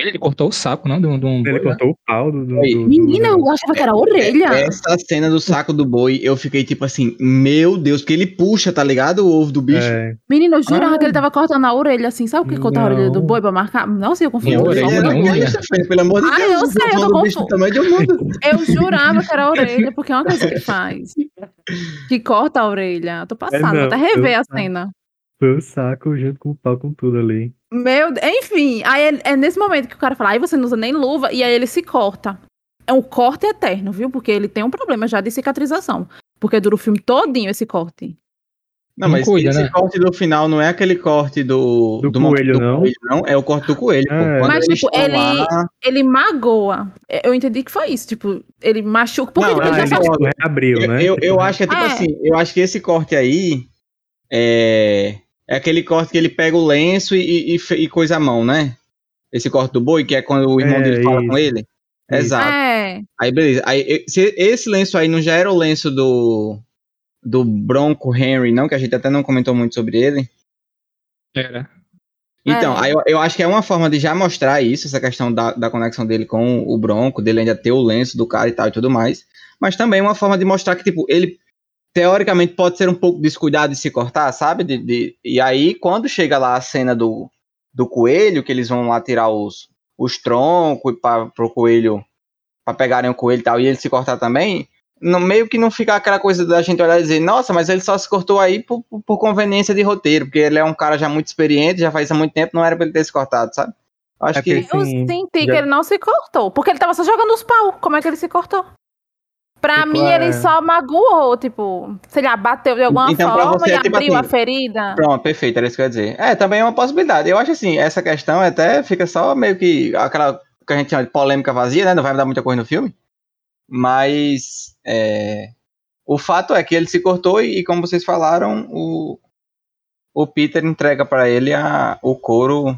luva? ele cortou o saco, não? De um, de um Ele boi, né? cortou o pau do. do, do- do- Menina, eu achava que era a orelha. Essa cena do saco do boi, eu fiquei tipo assim, meu Deus, porque ele puxa, tá ligado? O ovo do bicho. É, Menina, eu jurava Ah. que ele tava cortando a orelha assim. Sabe o que cortar a orelha do Não. boi pra marcar? Nossa, eu confundi. Não, tudo, orelha não, mulher. Stefania, pelo amor de Ah, Deus. eu sei, eu tô bicho do confu- tamanho de um mundo. Eu jurava que era a orelha, porque é uma coisa que faz. Que corta a orelha. Eu tô passada, vou não, até rever eu- a cena. foi o saco junto com o pau com tudo ali. Meu Deus. Enfim, aí é, é nesse momento que o cara fala, aí você não usa nem luva, e aí ele se corta. É um corte eterno, viu? Porque ele tem um problema já de cicatrização. Porque dura o filme todinho esse corte. Não, Não mas cuida, esse né? corte do final não é aquele corte do, Do momento coelho, do não? coelho, não. É o corte do coelho. É. Mas, tipo, ele- lá- Ele magoa. É, Eu entendi que foi isso. Tipo, ele machuca. Porque Não, tipo, ele já ele concordo. tipo, reabriu, Eu, né? eu, Tipo, eu acho que é tipo É. assim, eu acho que esse corte aí é, é aquele corte que ele pega o lenço e, e, e coisa a mão, né? Esse corte do boi, que é quando o irmão É, dele fala isso. com ele. Isso. Exato. É. Aí, beleza. Aí, e- se esse lenço aí não já era o lenço do, do Bronco Henry, não, que a gente até não comentou muito sobre ele. Era. Então, É. aí eu, eu acho que é uma forma de já mostrar isso, essa questão da, da conexão dele com o Bronco, dele ainda ter o lenço do cara e tal e tudo mais. Mas também uma forma de mostrar que, tipo, ele teoricamente pode ser um pouco descuidado de se cortar, sabe? De, de- e aí, quando chega lá a cena do, do coelho, que eles vão lá tirar os, os troncos para pro coelho, para pegarem o coelho e tal, e ele se cortar também, no, meio que não fica aquela coisa da gente olhar e dizer, nossa, mas ele só se cortou aí por, por, por conveniência de roteiro, porque ele é um cara já muito experiente, já faz há muito tempo, não era pra ele ter se cortado, sabe? Eu Acho É que. porque- Eu Sim, senti já- que ele não se cortou. Porque ele tava só jogando os pau. Como é que ele se cortou? Pra Tipo, mim, é- ele só magoou, tipo, sei lá, bateu de alguma Então, forma você e tipo abriu assim, a ferida. Pronto, perfeito, era isso que eu ia dizer. É, também é uma possibilidade. Eu acho assim, essa questão até fica só meio que aquela que a gente chama de polêmica vazia, né? Não vai dar muita coisa no filme. Mas é, o fato é que ele se cortou e, como vocês falaram, o, o Peter entrega pra ele a, o couro.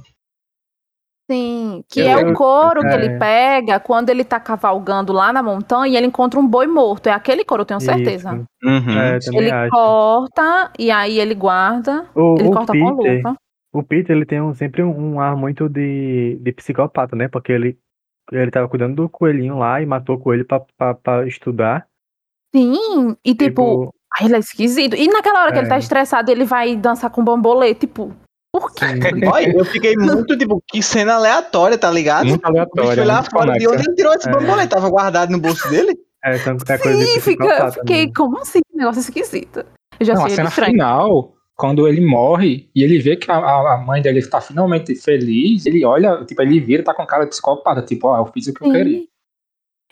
Sim, que Eu- é o eu- couro que é. ele pega quando ele tá cavalgando lá na montanha e ele encontra um boi morto. É aquele couro, eu tenho certeza. Uhum. É, também Ele acho. corta e aí ele guarda. O, Ele o corta com Peter, luva. o Peter, ele tem um- sempre um, um ar muito de, de psicopata, né? Porque ele, ele tava cuidando do coelhinho lá e matou o coelho pra, pra, pra estudar. Sim, e tipo, ai, ele é esquisito. E naquela hora que ele tá É. estressado, ele vai dançar com bambolê, tipo, por quê? sim, Olha, eu fiquei muito, tipo, que cena aleatória, tá ligado? Muito O bicho aleatório. foi lá muito fora de onde ele tirou esse É. bambolê? Tava guardado no bolso dele? é, são- é coisa Sim, fica, eu fiquei, mesmo. como assim? Que negócio esquisito. Eu já Não, a cena estranho. final, quando ele morre e ele vê que a, a- mãe dele está finalmente feliz, ele olha, tipo, ele vira e tá com cara de psicopata, tipo, ó, eu fiz o que eu queria. Sim.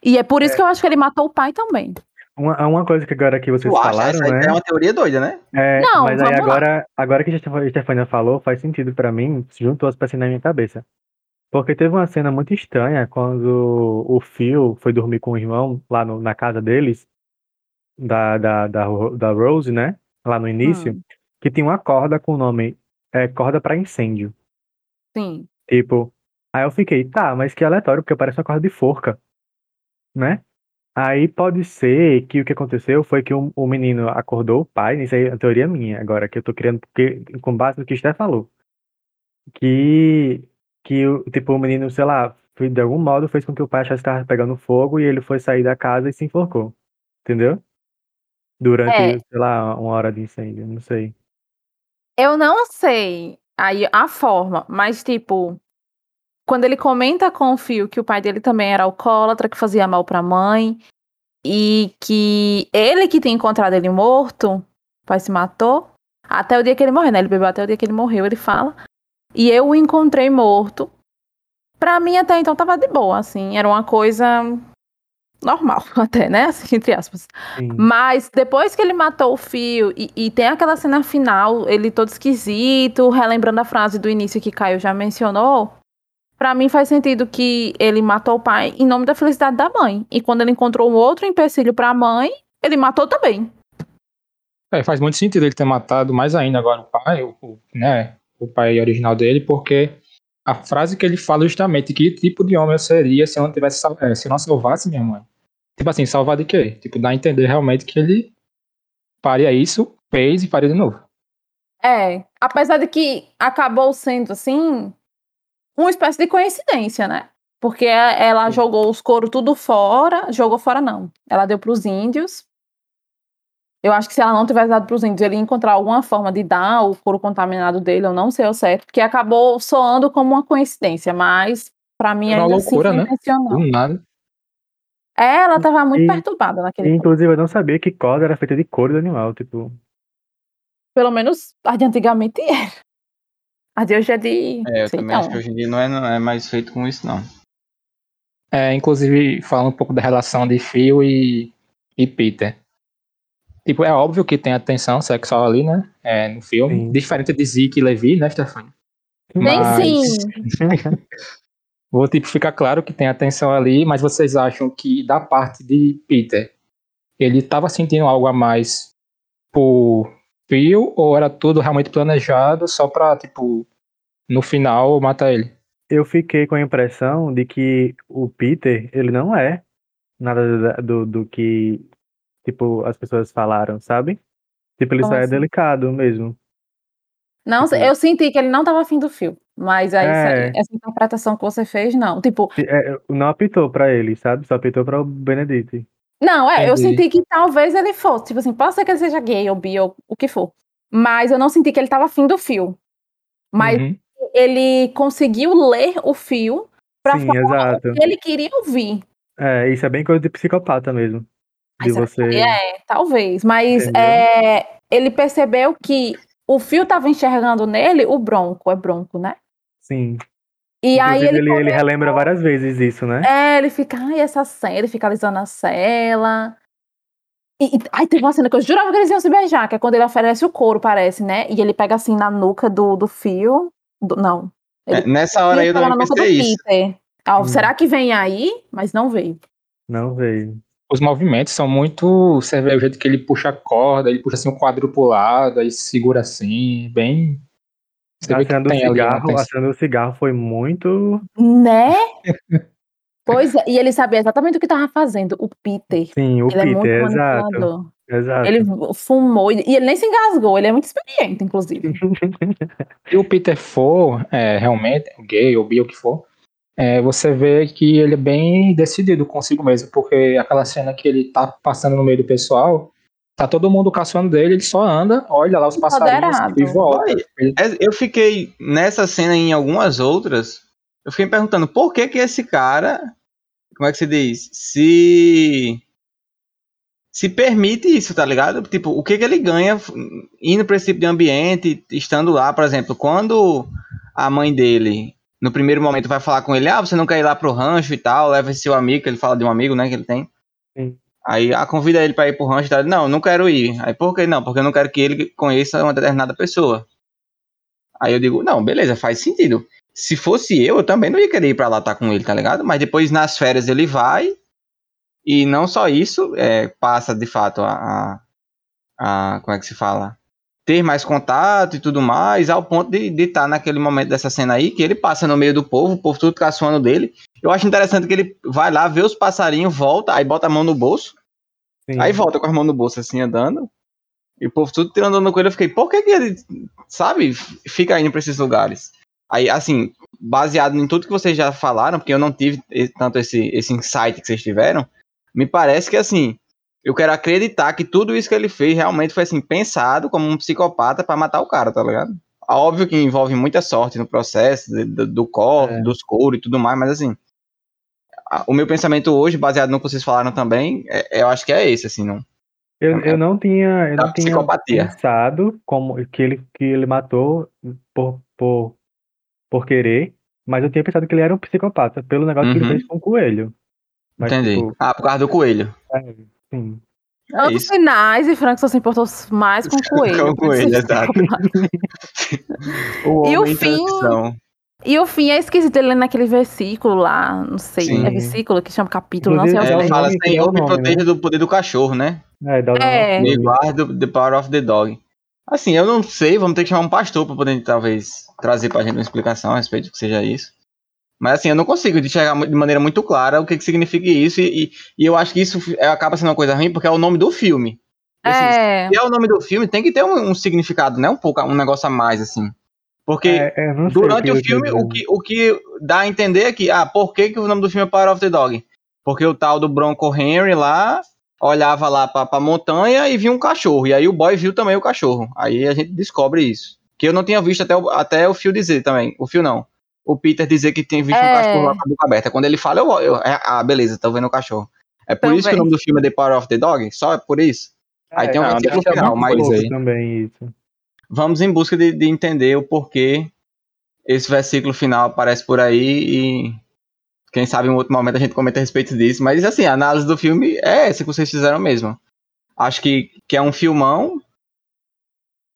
E é por isso É. que eu acho que ele matou o pai também. Uma, uma coisa que agora que vocês Tu acha? falaram, Essa aí né? é uma teoria doida, né? É, Não, mas aí lá. agora, agora que a Stefania- falou, faz sentido pra mim, juntou as peças na minha cabeça. Porque teve uma cena muito estranha quando o Phil foi dormir com o irmão lá no- na casa deles, da, da, da, da Rose, né? Lá no início, Hum. que tinha uma corda com o nome é, corda pra incêndio. Sim. Tipo, aí eu fiquei, tá, mas que aleatório, porque parece uma corda de forca, né? Aí pode ser que o que aconteceu foi que o, o menino acordou o pai, isso aí é a teoria minha agora, que eu tô criando porque, com base no que o Steph falou. Que, que o- tipo, o menino, sei lá, de algum modo fez com que o pai achasse que estava pegando fogo e ele foi sair da casa e se enforcou. Entendeu? Durante, É. sei lá, uma hora de incêndio, não sei. Eu não sei aí a forma, mas tipo, quando ele comenta com o Phil que o pai dele também era alcoólatra, que fazia mal pra mãe, e que ele que tem encontrado ele morto, o pai se matou, até o dia que ele morreu, né? Ele bebeu até o dia que ele morreu, ele fala. E eu o encontrei morto. Pra mim, até então, tava de boa, assim. Era uma coisa normal, até, né? Assim, entre aspas. Sim. Mas depois que ele matou o Fio e, e tem aquela cena final, ele todo esquisito, relembrando a frase do início que Caio já mencionou, pra mim faz sentido que ele matou o pai em nome da felicidade da mãe. E quando ele encontrou um outro empecilho pra mãe, ele matou também. É, faz muito sentido ele ter matado mais ainda agora o pai, o, o- né, o pai original dele, porque a frase que ele fala justamente que tipo de homem eu seria se eu não tivesse é, se eu não salvasse minha mãe. Tipo assim, salvar de quê? Tipo, dá a entender realmente que ele faria isso, fez e faria de novo. É, apesar de que acabou sendo assim, uma espécie de coincidência, né? Porque ela jogou os couro tudo fora, jogou fora não. Ela deu pros índios. Eu acho que se ela não tivesse dado pros índios, ele ia encontrar alguma forma de dar o couro contaminado dele, eu não sei ao certo, porque acabou soando como uma coincidência, mas pra mim Era uma ainda loucura, assim né? foi intencional. Do nada. É, ela tava muito E- perturbada naquele E, ponto. inclusive, eu não sabia que corda era feita de couro do animal, tipo. Pelo menos a de antigamente era. A de hoje é de. É, eu sei também acho não. que hoje em dia não é, não é mais feito com isso, não. É, inclusive, falando um pouco da relação de Phil e, e Peter. Tipo, é óbvio que tem a tensão sexual ali, né? É, no filme. Sim. Diferente de Zeke e Levi, né, Stefania? Tem Mas- sim. Vou tipo ficar claro que tem a tensão ali, mas vocês acham que da parte de Peter, ele estava sentindo algo a mais por Phil ou era tudo realmente planejado só pra, tipo, no final matar ele? Eu fiquei com a impressão de que o Peter, ele não é nada da- do, do que, tipo, as pessoas falaram, sabe? Tipo, ele Como só é assim? delicado mesmo. Não, Tipo- eu senti que ele não tava afim do filme. Mas aí, É. essa, essa interpretação que você fez, não. Tipo, É, não apitou pra ele, sabe? Só apitou pra o Benedict. Não, é, eu senti que talvez ele fosse. Tipo assim, pode ser que ele seja gay ou bi ou o que for. Mas eu não senti que ele tava afim do fio. Mas Uhum. ele conseguiu ler o fio pra Sim, falar exato. o que ele queria ouvir. É, isso é bem coisa de psicopata mesmo. De que você. É, talvez. Mas é, ele percebeu que o fio tava enxergando nele o bronco, é bronco, né? Sim. E aí Inclusive, ele, ele, ele relembra várias vezes isso, né? É, ele fica, ai, essa cela, ele fica alisando a cela. E, e- ai, teve uma cena que eu jurava que eles iam se beijar, que é quando ele oferece o couro, parece, né? E ele pega assim na nuca do, do fio. do- não. Ele- É, nessa hora aí eu pega também na nuca pensei isso. Ah, Hum. Será que vem aí? Mas não veio. Não veio. Os movimentos são muito. Você vê o jeito que ele puxa a corda, ele puxa assim um quadro pro lado, aí segura assim, bem. Você Acendendo o uma cigarro, acendendo o cigarro foi muito. Né? pois é, e ele sabia exatamente o que tava fazendo. O Peter. Sim, o ele é muito Peter, exato. manipulador. Exato. Ele fumou e ele nem se engasgou, ele é muito experiente, inclusive. Se o Peter for é, realmente gay ou bi, o que for, é, você vê que ele é bem decidido consigo mesmo, porque aquela cena que ele tá passando no meio do pessoal, tá todo mundo caçando dele, ele só anda, olha lá os passarinhos e volta. É, Eu fiquei nessa cena e em algumas outras, eu fiquei me perguntando por que que esse cara, como é que se diz, se se permite isso, tá ligado? Tipo, o que que ele ganha indo pra esse tipo de ambiente, estando lá, por exemplo, quando a mãe dele no primeiro momento vai falar com ele, ah, você não quer ir lá pro rancho e tal, leva esse seu amigo, que ele fala de um amigo, né, que ele tem. Aí a convida ele pra ir pro rancho tal, não, não quero ir. Aí por que não? Porque eu não quero que ele conheça uma determinada pessoa. Aí eu digo, não, beleza, faz sentido. Se fosse eu, eu também não ia querer ir pra lá estar com ele, tá ligado? Mas depois nas férias ele vai. E não só isso, é, passa de fato a, a, a- Como é que se fala? Ter mais contato e tudo mais, ao ponto de estar naquele momento dessa cena aí, que ele passa no meio do povo, o povo tudo caçoando dele. Eu acho interessante que ele vai lá, vê os passarinhos, volta, aí bota a mão no bolso. Sim. Aí volta com as mãos no bolso assim, andando. E o povo tudo tirando onda com ele. Eu fiquei, por que, que ele, sabe, fica indo pra esses lugares? Aí, assim, baseado em tudo que vocês já falaram, porque eu não tive tanto esse, esse insight que vocês tiveram, me parece que, assim, eu quero acreditar que tudo isso que ele fez realmente foi, assim, pensado como um psicopata pra matar o cara, tá ligado? Óbvio que envolve muita sorte no processo, do, do corpo, É. dos couros e tudo mais, mas, assim, a- o meu pensamento hoje, baseado no que vocês falaram também, é- eu acho que é esse, assim, não. Eu, eu não tinha, eu não tinha pensado como que ele, que ele matou por, por, por querer, mas eu tinha pensado que ele era um psicopata, pelo negócio que ele Uhum. fez com o coelho. Mas, Entendi. tipo, Ah, por causa do coelho. é, sim. É Outros isso. finais e Frank só se importou mais com o coelho. Com o coelho, exato. O E o fim- transição. E o fim é esquisito ele naquele versículo lá, não sei, Sim. é versículo que chama capítulo, não Inclusive, sei É, É o fala que é Senhor o me proteja do poder do cachorro, né? É, dá É. Me guarda do- the power of the dog. Assim, eu não sei, vamos ter que chamar um pastor pra poder talvez trazer pra gente uma explicação a respeito do que seja isso. Mas assim, eu não consigo enxergar de maneira muito clara o que, que significa isso, e, e- e eu acho que isso é- acaba sendo uma coisa ruim porque é o nome do filme. E, assim, É, Se é o nome do filme, tem que ter um, um significado, né? Um pouco, um negócio a mais, assim. Porque É, é, Durante o filme, o que, o que dá a entender é que, ah, por que, que o nome do filme é Power of the Dog? Porque o tal do Bronco Henry lá olhava lá pra, pra montanha e via um cachorro. E aí o boy viu também o cachorro. Aí a gente descobre isso. Que eu não tinha visto até o, até o Phil dizer também. O Phil não. O Peter dizer que tinha visto um É. cachorro lá com a boca aberta. Quando ele fala, eu, eu é, ah, beleza, tô vendo o cachorro. É por isso que o Também. nome do filme é The Power of the Dog? Só é por isso? Aí tem um não, versículo final, mas aí. também isso. Vamos em busca de, de entender o porquê esse versículo final aparece por aí e quem sabe em um outro momento a gente comenta a respeito disso. Mas assim, a análise do filme é essa que vocês fizeram mesmo. Acho que, que é um filmão.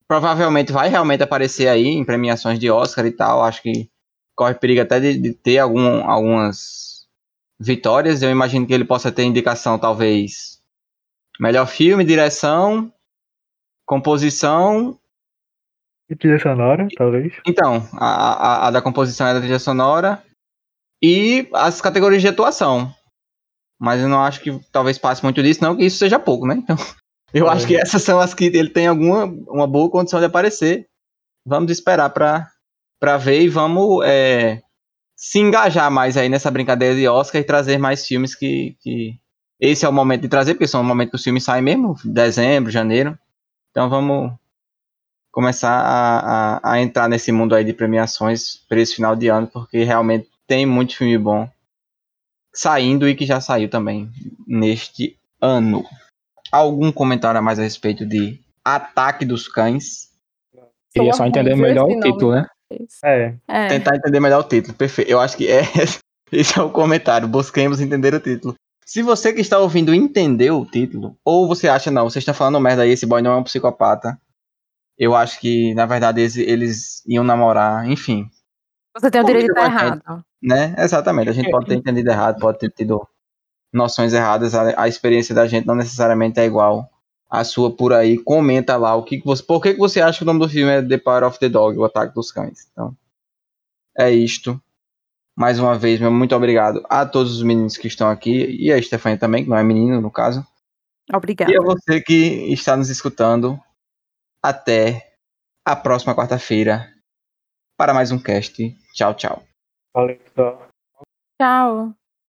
Provavelmente vai realmente aparecer aí em premiações de Oscar e tal. Acho que corre perigo até de, de ter algum, algumas vitórias. Eu imagino que ele possa ter indicação, talvez, melhor filme, direção, composição E trilha sonora, talvez. então, a, a, a da composição é da trilha sonora e as categorias de atuação. Mas eu não acho que talvez passe muito disso, não, que isso seja pouco, né? Então, eu É. acho que essas são as que ele tem alguma uma boa condição de aparecer. Vamos esperar pra, pra ver e vamos é, se engajar mais aí nessa brincadeira de Oscar e trazer mais filmes que, que. Esse é o momento de trazer, porque são o momento que os filmes saem mesmo, dezembro, janeiro. Então vamos começar a, a, a entrar nesse mundo aí de premiações para esse final de ano, porque realmente tem muito filme bom saindo e que já saiu também neste ano. Algum comentário a mais a respeito de Ataque dos Cães? Queria só entender melhor o título, né? É, é. Tentar entender melhor o título, perfeito. Eu acho que é esse é o comentário. Busquemos entender o título. Se você que está ouvindo entendeu o título, ou você acha, não, vocês estão falando merda aí, esse boy não é um psicopata. Eu acho que, na verdade, eles, eles iam namorar, enfim. Você tem o direito de estar gente. errado. Né? Exatamente. A gente pode ter entendido errado, pode ter tido noções erradas. A, a experiência da gente não necessariamente é igual à sua por aí. Comenta lá o que, que você. Por que, que você acha que o nome do filme é The Power of the Dog, o ataque dos cães? Então, é isto. Mais uma vez, meu muito obrigado a todos os meninos que estão aqui e a Stefania também, que não é menino no caso. Obrigada. E a você que está nos escutando. Até a próxima quarta-feira para mais um cast. Tchau, tchau. Valeu, pessoal. Tchau.